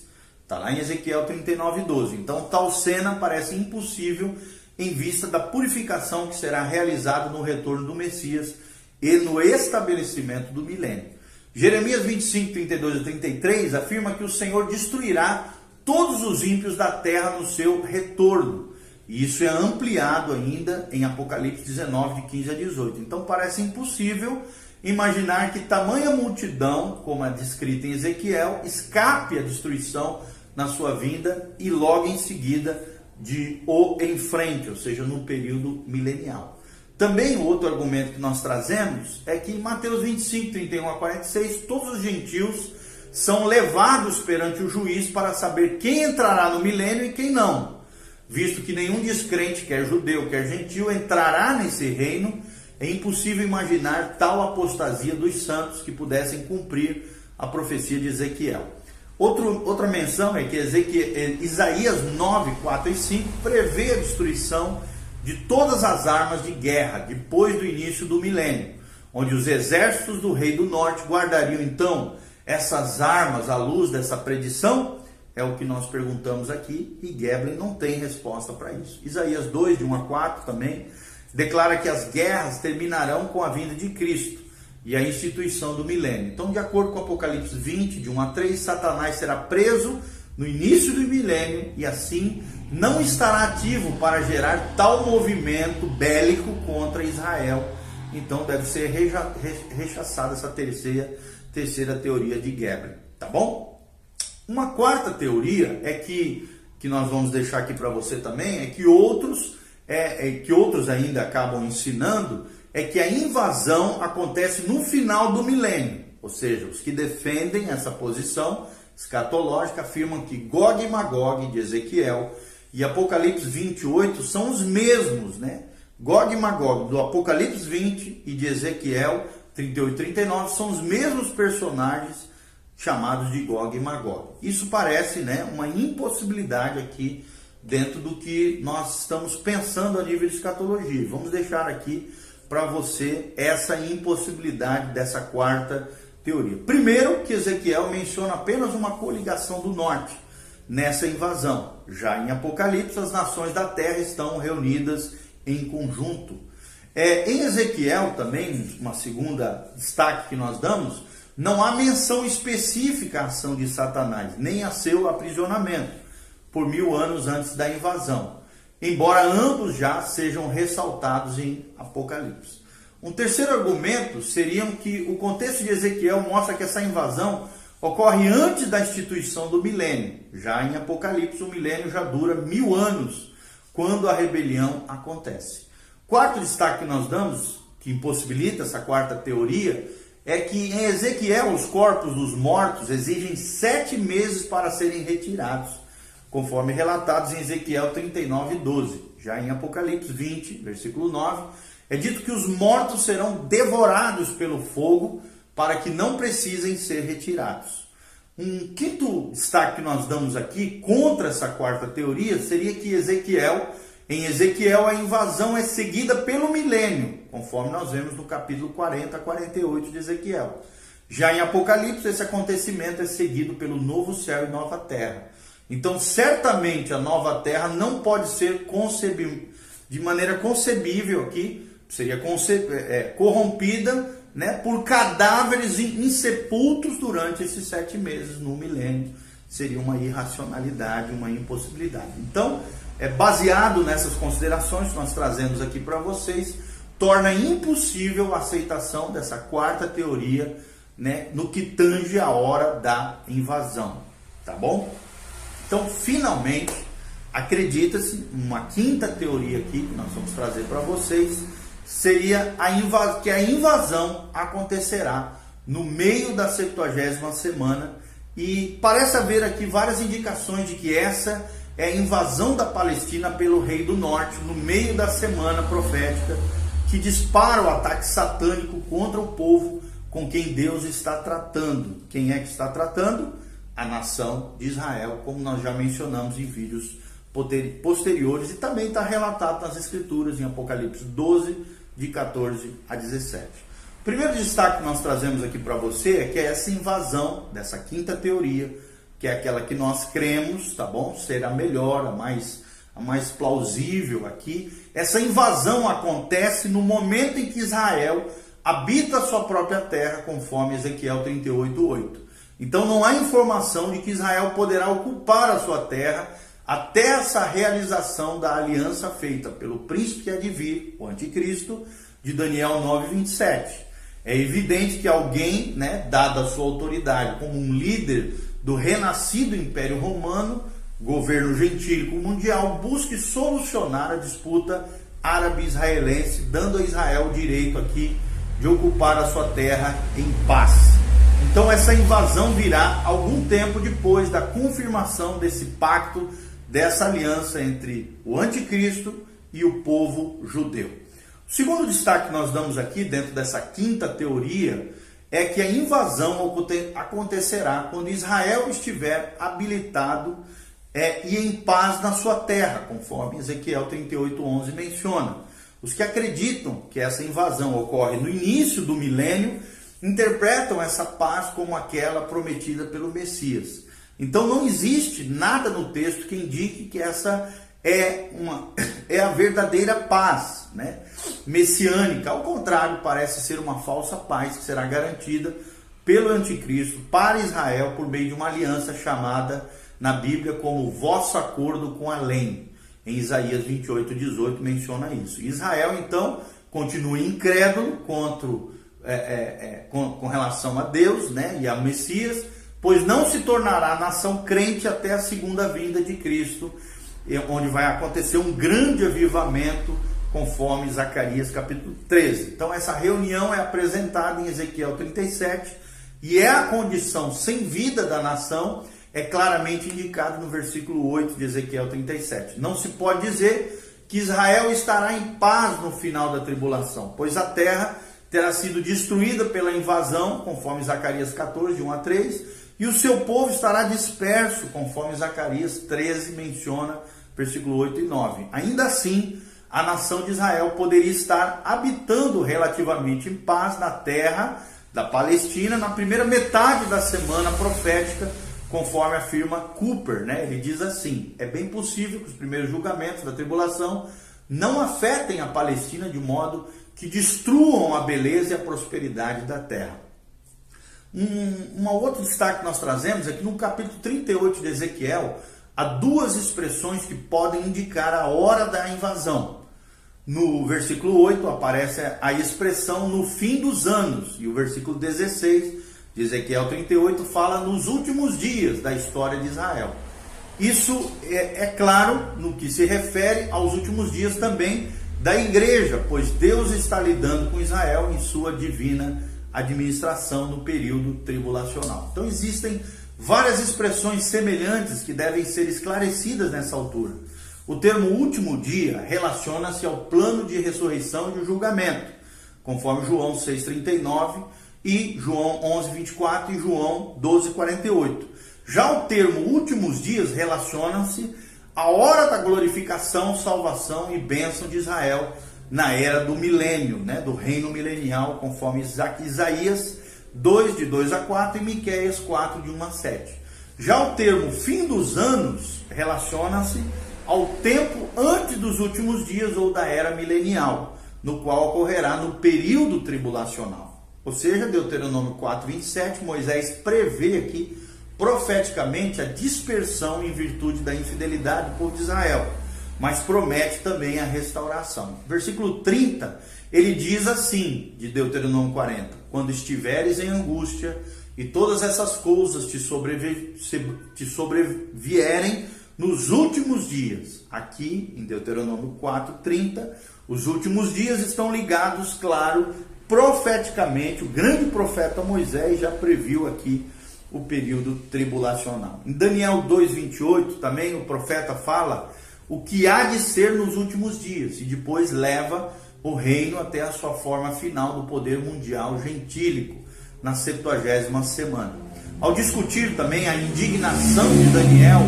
Está lá em Ezequiel 39, 12. Então, tal cena parece impossível em vista da purificação que será realizada no retorno do Messias e no estabelecimento do milênio. Jeremias 25, 32 e 33 afirma que o Senhor destruirá todos os ímpios da terra no seu retorno. E isso é ampliado ainda em Apocalipse 19, de 15 a 18. Então parece impossível imaginar que tamanha multidão, como a descrita em Ezequiel, escape à destruição na sua vinda e logo em seguida de o em frente, ou seja, no período milenial. Também outro argumento que nós trazemos é que em Mateus 25, 31 a 46, todos os gentios são levados perante o juiz para saber quem entrará no milênio e quem não, visto que nenhum descrente, quer judeu, quer gentil, entrará nesse reino, é impossível imaginar tal apostasia dos santos que pudessem cumprir a profecia de Ezequiel. Outro, outra menção é que Ezequiel, eh, Isaías 9, 4 e 5 prevê a destruição de todas as armas de guerra depois do início do milênio, onde os exércitos do rei do norte guardariam então essas armas à luz dessa predição? É o que nós perguntamos aqui e Geblen não tem resposta para isso. Isaías 2, de 1 a 4 também, declara que as guerras terminarão com a vinda de Cristo e a instituição do milênio. Então, de acordo com Apocalipse 20, de 1 a 3, Satanás será preso no início do milênio e assim não estará ativo para gerar tal movimento bélico contra Israel. Então deve ser rechaçada essa terceira, terceira teoria de Gebel, tá bom? Uma quarta teoria é que que nós vamos deixar aqui para você também é que outros é, é, que outros ainda acabam ensinando é que a invasão acontece no final do milênio, ou seja, os que defendem essa posição escatológica afirmam que Gog e Magog de Ezequiel e Apocalipse 28 são os mesmos, né? Gog e Magog do Apocalipse 20 e de Ezequiel 38 e 39 são os mesmos personagens chamados de Gog e Magog. Isso parece, né, uma impossibilidade aqui dentro do que nós estamos pensando a nível de escatologia. Vamos deixar aqui para você essa impossibilidade dessa quarta teoria. Primeiro, que Ezequiel menciona apenas uma coligação do norte nessa invasão. Já em Apocalipse, as nações da terra estão reunidas em conjunto. É, em Ezequiel também, uma segunda destaque que nós damos, não há menção específica à ação de Satanás, nem a seu aprisionamento, por mil anos antes da invasão, embora ambos já sejam ressaltados em Apocalipse. Um terceiro argumento seria que o contexto de Ezequiel mostra que essa invasão ocorre antes da instituição do milênio. Já em Apocalipse, o milênio já dura mil anos, quando a rebelião acontece. Quarto destaque que nós damos, que impossibilita essa quarta teoria, é que em Ezequiel os corpos dos mortos exigem sete meses para serem retirados, conforme relatados em Ezequiel 39, 12. Já em Apocalipse 20, versículo 9, é dito que os mortos serão devorados pelo fogo para que não precisem ser retirados. Um quinto destaque que nós damos aqui contra essa quarta teoria seria que Ezequiel, em Ezequiel, a invasão é seguida pelo milênio, conforme nós vemos no capítulo 40 a 48 de Ezequiel. Já em Apocalipse, esse acontecimento é seguido pelo novo céu e nova terra. Então, certamente a nova terra não pode ser concebível de maneira concebível aqui, seria é, é, corrompida né, por cadáveres insepultos durante esses sete meses no milênio. Seria uma irracionalidade, uma impossibilidade. Então, é baseado nessas considerações que nós trazemos aqui para vocês, torna impossível a aceitação dessa quarta teoria né, no que tange a hora da invasão. Tá bom? Então, finalmente, acredita-se, uma quinta teoria aqui que nós vamos trazer para vocês, seria a que a invasão acontecerá no meio da 70 semana e parece haver aqui várias indicações de que essa é a invasão da Palestina pelo rei do norte no meio da semana profética que dispara o ataque satânico contra o povo com quem Deus está tratando. Quem é que está tratando? A nação de Israel, como nós já mencionamos em vídeos posteriores e também está relatado nas Escrituras, em Apocalipse 12, de 14 a 17. O primeiro destaque que nós trazemos aqui para você é que é essa invasão dessa quinta teoria, que é aquela que nós cremos, tá bom? Ser a melhor, a mais, a mais plausível aqui. Essa invasão acontece no momento em que Israel habita a sua própria terra, conforme Ezequiel 38:8. Então não há informação de que Israel poderá ocupar a sua terra até essa realização da aliança feita pelo príncipe que há de vir, o anticristo, de Daniel 9:27. É evidente que alguém, né, dada a sua autoridade como um líder do renascido Império Romano, governo gentílico mundial, busque solucionar a disputa árabe-israelense, dando a Israel o direito aqui de ocupar a sua terra em paz. Então essa invasão virá algum tempo depois da confirmação desse pacto dessa aliança entre o anticristo e o povo judeu. O segundo destaque que nós damos aqui, dentro dessa quinta teoria, é que a invasão acontecerá quando Israel estiver habilitado é, e em paz na sua terra, conforme Ezequiel 38:11 menciona. Os que acreditam que essa invasão ocorre no início do milênio interpretam essa paz como aquela prometida pelo Messias. Então não existe nada no texto que indique que essa é, uma, é a verdadeira paz né? messiânica. Ao contrário, parece ser uma falsa paz que será garantida pelo anticristo para Israel por meio de uma aliança chamada na Bíblia como vosso acordo com a lei. Em Isaías 28, 18 menciona isso. Israel, então, continua incrédulo contra, é, é, é, com, com relação a Deus né, e a Messias, pois não se tornará nação crente até a segunda vinda de Cristo, onde vai acontecer um grande avivamento, conforme Zacarias capítulo 13. Então essa reunião é apresentada em Ezequiel 37 e é a condição sem vida da nação, é claramente indicado no versículo 8 de Ezequiel 37. Não se pode dizer que Israel estará em paz no final da tribulação, pois a terra terá sido destruída pela invasão, conforme Zacarias 14, de 1 a 3, e o seu povo estará disperso, conforme Zacarias 13 menciona, versículo 8 e 9. Ainda assim, a nação de Israel poderia estar habitando relativamente em paz na terra da Palestina na primeira metade da semana profética, conforme afirma Cooper, né? Ele diz assim: é bem possível que os primeiros julgamentos da tribulação não afetem a Palestina de modo que destruam a beleza e a prosperidade da terra. Um uma outro destaque que nós trazemos é que no capítulo 38 de Ezequiel há duas expressões que podem indicar a hora da invasão. No versículo 8 aparece a expressão no fim dos anos, e o versículo 16 de Ezequiel 38 fala nos últimos dias da história de Israel. Isso é, é claro no que se refere aos últimos dias também da igreja, pois Deus está lidando com Israel em sua divina administração no período tribulacional. Então existem várias expressões semelhantes que devem ser esclarecidas nessa altura. O termo último dia relaciona-se ao plano de ressurreição e de julgamento, conforme João 6,39 e João 11,24 e João 12,48. Já o termo últimos dias relaciona-se à hora da glorificação, salvação e bênção de Israel na era do milênio, né, do reino milenial, conforme Isaías 2, de 2 a 4 e Miqueias 4, de 1 a 7. Já o termo fim dos anos relaciona-se ao tempo antes dos últimos dias ou da era milenial, no qual ocorrerá no período tribulacional. Ou seja, Deuteronômio 4, 27, Moisés prevê aqui profeticamente a dispersão em virtude da infidelidade do povo de Israel, mas promete também a restauração. Versículo 30, ele diz assim, de Deuteronômio 40: Quando estiveres em angústia e todas essas coisas te, sobrevi te sobrevierem nos últimos dias. Aqui em Deuteronômio 4:30, os últimos dias estão ligados, claro, profeticamente, o grande profeta Moisés já previu aqui o período tribulacional. Em Daniel 2:28 também o profeta fala o que há de ser nos últimos dias e depois leva o reino até a sua forma final do poder mundial gentílico na 70 semana. Ao discutir também a indignação de Daniel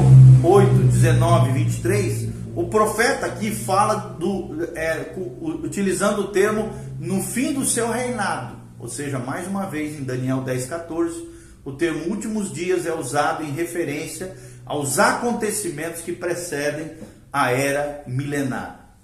8, 19 e 23, o profeta aqui fala do, é, utilizando o termo no fim do seu reinado, ou seja, mais uma vez em Daniel 10, 14, o termo últimos dias é usado em referência aos acontecimentos que precedem a era milenar.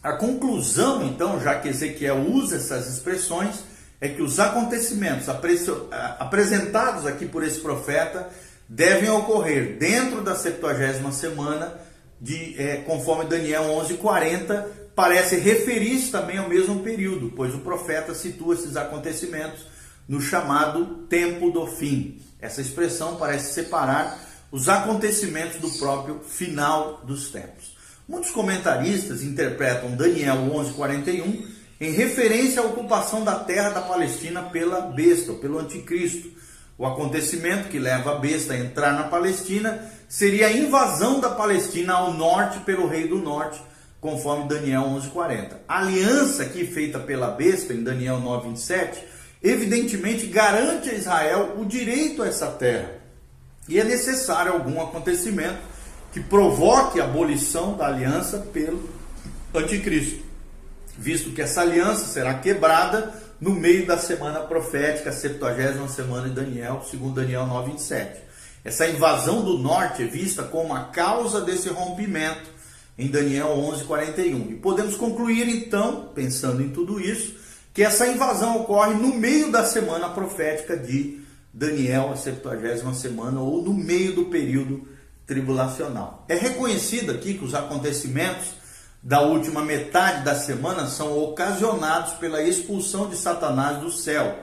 A conclusão, então, já que Ezequiel usa essas expressões, é que os acontecimentos apresentados aqui por esse profeta devem ocorrer dentro da 70 semana, de, é, conforme Daniel 11:40 parece referir-se também ao mesmo período, pois o profeta situa esses acontecimentos no chamado tempo do fim. Essa expressão parece separar os acontecimentos do próprio final dos tempos. Muitos comentaristas interpretam Daniel 11:41 em referência à ocupação da terra da Palestina pela besta, pelo anticristo. O acontecimento que leva a besta a entrar na Palestina seria a invasão da Palestina ao norte pelo rei do norte, conforme Daniel 11:40. A aliança aqui feita pela besta em Daniel 9:27, evidentemente garante a Israel o direito a essa terra. E é necessário algum acontecimento que provoque a abolição da aliança pelo anticristo visto que essa aliança será quebrada no meio da semana profética, a 70 semana de Daniel, segundo Daniel 9:27. Essa invasão do norte é vista como a causa desse rompimento em Daniel 11:41. E podemos concluir então, pensando em tudo isso, que essa invasão ocorre no meio da semana profética de Daniel, a 70 semana, ou no meio do período tribulacional. É reconhecido aqui que os acontecimentos da última metade da semana são ocasionados pela expulsão de Satanás do céu,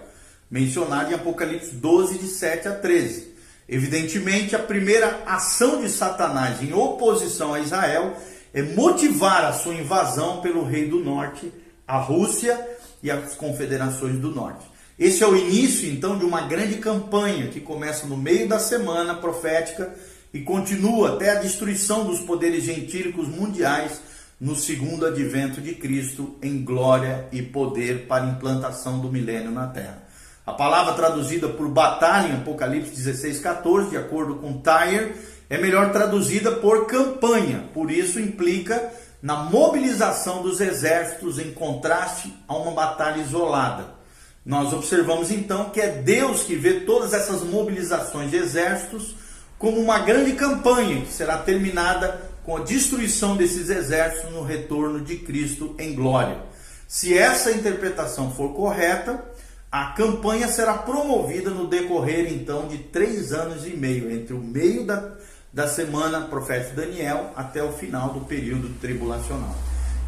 mencionado em Apocalipse 12, de 7 a 13. Evidentemente, a primeira ação de Satanás em oposição a Israel é motivar a sua invasão pelo rei do norte, a Rússia e as confederações do norte. Esse é o início, então, de uma grande campanha que começa no meio da semana profética e continua até a destruição dos poderes gentílicos mundiais no segundo advento de Cristo em glória e poder para a implantação do milênio na terra. A palavra traduzida por batalha em Apocalipse 16, 14, de acordo com Tyre, é melhor traduzida por campanha, por isso implica na mobilização dos exércitos em contraste a uma batalha isolada. Nós observamos então que é Deus que vê todas essas mobilizações de exércitos como uma grande campanha que será terminada com a destruição desses exércitos no retorno de Cristo em glória. Se essa interpretação for correta, a campanha será promovida no decorrer então de três anos e meio, entre o meio da, da semana profética Daniel até o final do período tribulacional.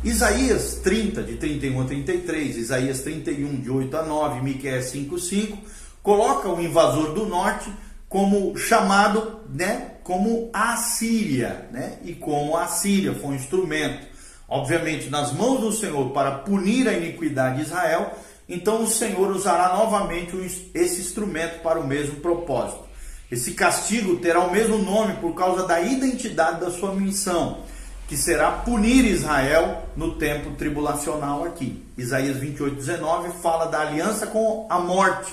Isaías 30, de 31 a 33, Isaías 31, de 8 a 9, Miqueias 5, 5, coloca o invasor do norte como chamado, né, como a Síria, né? E como a Síria foi um instrumento, obviamente, nas mãos do Senhor para punir a iniquidade de Israel, então o Senhor usará novamente esse instrumento para o mesmo propósito. Esse castigo terá o mesmo nome por causa da identidade da sua missão, que será punir Israel no tempo tribulacional aqui. Isaías 28, 19 fala da aliança com a morte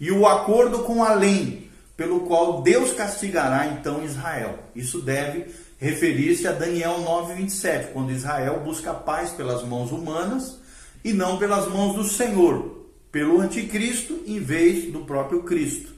e o acordo com a lei, pelo qual Deus castigará então Israel. Isso deve referir-se a Daniel 9:27, quando Israel busca paz pelas mãos humanas e não pelas mãos do Senhor, pelo anticristo em vez do próprio Cristo.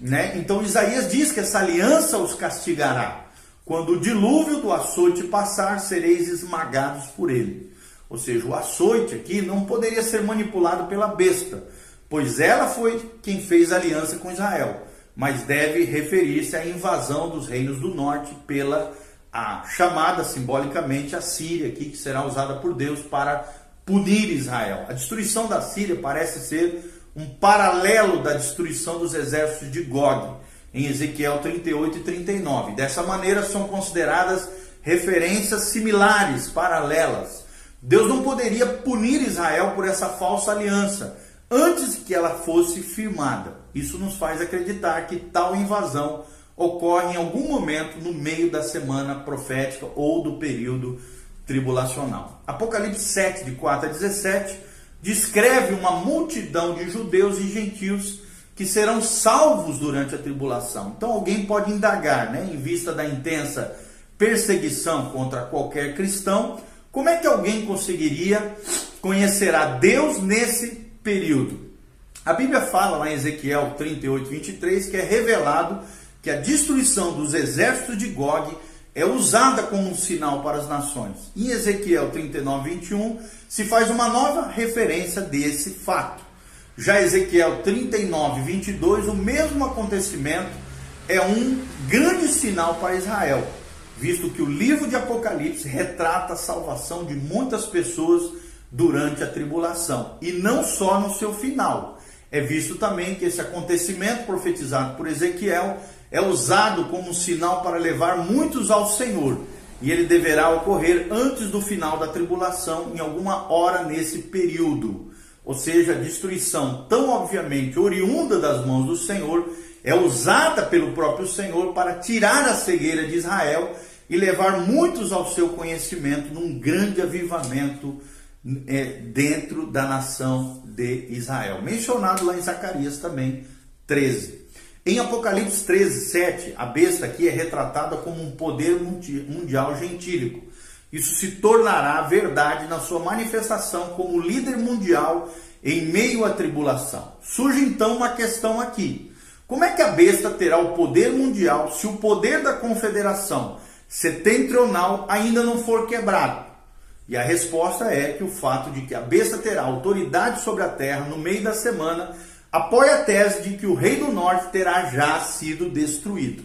Né? Então Isaías diz que essa aliança os castigará. Quando o dilúvio do açoite passar, sereis esmagados por ele. Ou seja, o açoite aqui não poderia ser manipulado pela besta, pois ela foi quem fez aliança com Israel, mas deve referir-se à invasão dos reinos do norte pela a chamada simbolicamente a Síria, aqui, que será usada por Deus para punir Israel. A destruição da Síria parece ser um paralelo da destruição dos exércitos de Gog, em Ezequiel 38 e 39. Dessa maneira, são consideradas referências similares, paralelas. Deus não poderia punir Israel por essa falsa aliança antes que ela fosse firmada. Isso nos faz acreditar que tal invasão ocorre em algum momento no meio da semana profética ou do período tribulacional. Apocalipse 7, de 4 a 17, descreve uma multidão de judeus e gentios que serão salvos durante a tribulação. Então alguém pode indagar, né, em vista da intensa perseguição contra qualquer cristão, como é que alguém conseguiria conhecer a Deus nesse período? A Bíblia fala lá em Ezequiel 38, 23 que é revelado que a destruição dos exércitos de Gog é usada como um sinal para as nações. Em Ezequiel 39, 21, se faz uma nova referência desse fato. Já Ezequiel 39, 22, o mesmo acontecimento é um grande sinal para Israel, visto que o livro de Apocalipse retrata a salvação de muitas pessoas durante a tribulação, e não só no seu final. É visto também que esse acontecimento profetizado por Ezequiel é usado como sinal para levar muitos ao Senhor, e ele deverá ocorrer antes do final da tribulação, em alguma hora nesse período ou seja, a destruição tão obviamente oriunda das mãos do Senhor, é usada pelo próprio Senhor para tirar a cegueira de Israel e levar muitos ao seu conhecimento num grande avivamento é, dentro da nação de Israel. Mencionado lá em Zacarias também 13. Em Apocalipse 13, 7, a besta aqui é retratada como um poder mundial gentílico isso se tornará verdade na sua manifestação como líder mundial em meio à tribulação. Surge então uma questão aqui: como é que a besta terá o poder mundial se o poder da confederação setentrional ainda não for quebrado? E a resposta é que o fato de que a besta terá autoridade sobre a terra no meio da semana apoia a tese de que o rei do norte terá já sido destruído.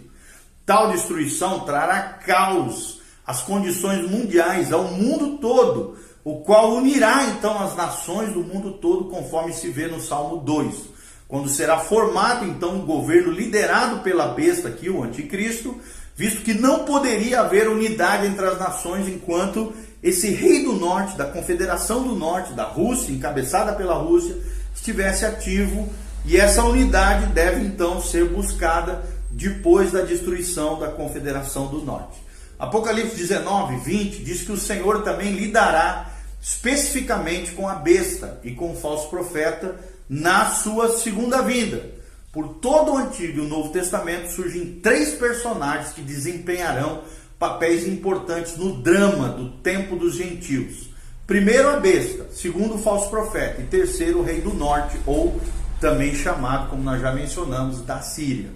Tal destruição trará caos as condições mundiais, ao mundo todo, o qual unirá então as nações do mundo todo, conforme se vê no Salmo 2. Quando será formado então um governo liderado pela besta aqui, o anticristo, visto que não poderia haver unidade entre as nações enquanto esse rei do norte, da confederação do norte, da Rússia, encabeçada pela Rússia, estivesse ativo, e essa unidade deve então ser buscada depois da destruição da confederação do norte. Apocalipse 19, 20 diz que o Senhor também lidará especificamente com a besta e com o falso profeta na sua segunda vinda. Por todo o Antigo e o Novo Testamento surgem três personagens que desempenharão papéis importantes no drama do tempo dos gentios. Primeiro a besta, segundo o falso profeta e terceiro o rei do norte, ou também chamado, como nós já mencionamos, da Síria.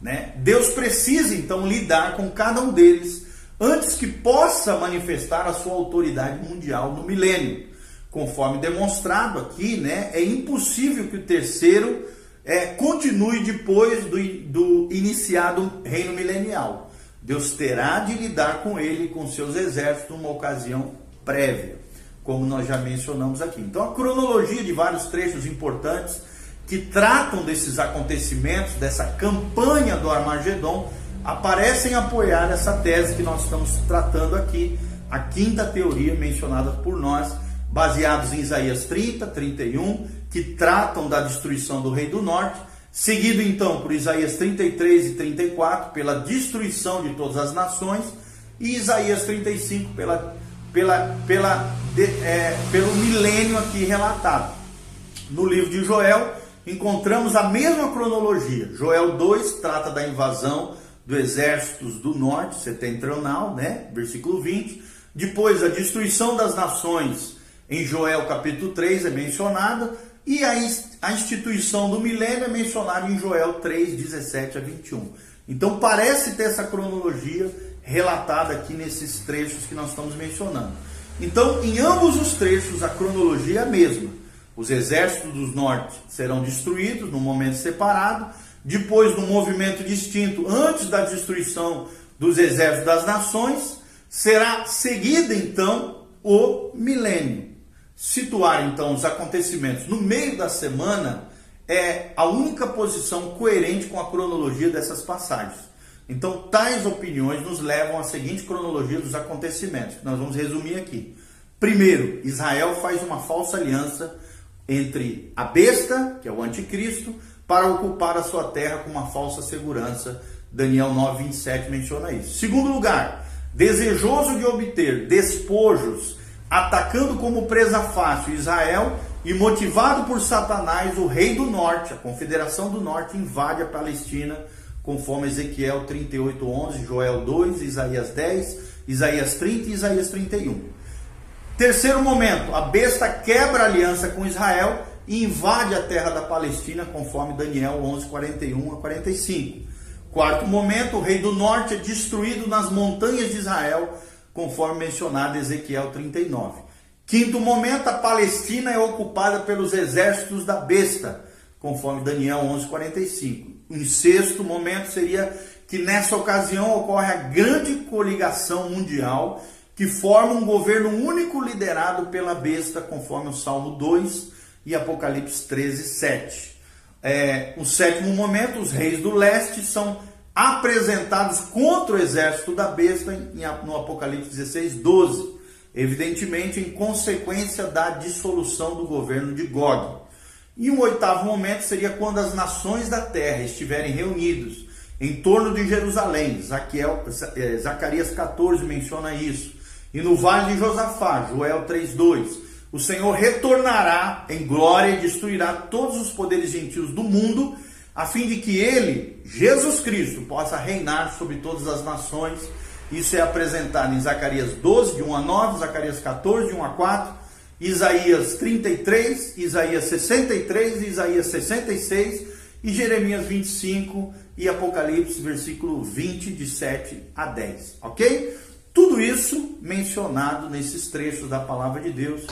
Né? Deus precisa então lidar com cada um deles antes que possa manifestar a sua autoridade mundial no milênio. Conforme demonstrado aqui, né, é impossível que o terceiro é, continue depois do, do iniciado reino milenial. Deus terá de lidar com ele e com seus exércitos numa ocasião prévia, como nós já mencionamos aqui. Então, a cronologia de vários trechos importantes que tratam desses acontecimentos, dessa campanha do Armagedon, aparecem apoiar essa tese que nós estamos tratando aqui, a quinta teoria mencionada por nós, baseados em Isaías 30, 31, que tratam da destruição do rei do norte, seguido então por Isaías 33 e 34, pela destruição de todas as nações, e Isaías 35 pela, pela, pela, de, é, pelo milênio aqui relatado. No livro de Joel, encontramos a mesma cronologia. Joel 2 trata da invasão do exércitos do norte setentrional, né? Versículo 20. Depois a destruição das nações em Joel capítulo 3 é mencionada, e a, a instituição do milênio é mencionada em Joel 3, 17 a 21. Então parece ter essa cronologia relatada aqui nesses trechos que nós estamos mencionando. Então, em ambos os trechos, a cronologia é a mesma. Os exércitos do norte serão destruídos num momento separado, depois do movimento distinto, antes da destruição dos exércitos das nações, será seguida então o milênio. Situar então os acontecimentos no meio da semana é a única posição coerente com a cronologia dessas passagens. Então, tais opiniões nos levam à seguinte cronologia dos acontecimentos, que nós vamos resumir aqui. Primeiro, Israel faz uma falsa aliança entre a besta, que é o anticristo, para ocupar a sua terra com uma falsa segurança. Daniel 9, 27 menciona isso. Segundo lugar, desejoso de obter despojos atacando como presa fácil Israel e motivado por Satanás, o rei do norte, a confederação do norte, invade a Palestina, conforme Ezequiel 38, 11, Joel 2, Isaías 10, Isaías 30 e Isaías 31. Terceiro momento, a besta quebra a aliança com Israel e invade a terra da Palestina, conforme Daniel 11, 41 a 45. Quarto momento, o rei do norte é destruído nas montanhas de Israel, conforme mencionado em Ezequiel 39. Quinto momento, a Palestina é ocupada pelos exércitos da besta, conforme Daniel 11:45. Em sexto momento seria que nessa ocasião ocorre a grande coligação mundial que forma um governo único liderado pela besta, conforme o Salmo 2 e Apocalipse 13, 7. É, o sétimo momento, os reis do leste são apresentados contra o exército da besta no Apocalipse 16, 12, evidentemente em consequência da dissolução do governo de Gog. E um oitavo momento seria quando as nações da terra estiverem reunidos em torno de Jerusalém. Zaquel, é, Zacarias 14 menciona isso. E no vale de Josafá, Joel 3:2, o Senhor retornará em glória e destruirá todos os poderes gentios do mundo a fim de que ele, Jesus Cristo, possa reinar sobre todas as nações. Isso é apresentado em Zacarias 12, de 1 a 9, Zacarias 14, de 1 a 4, Isaías 33, Isaías 63, Isaías 66 e Jeremias 25 e Apocalipse, versículo 20, de 7 a 10. Ok? Tudo isso mencionado nesses trechos da palavra de Deus.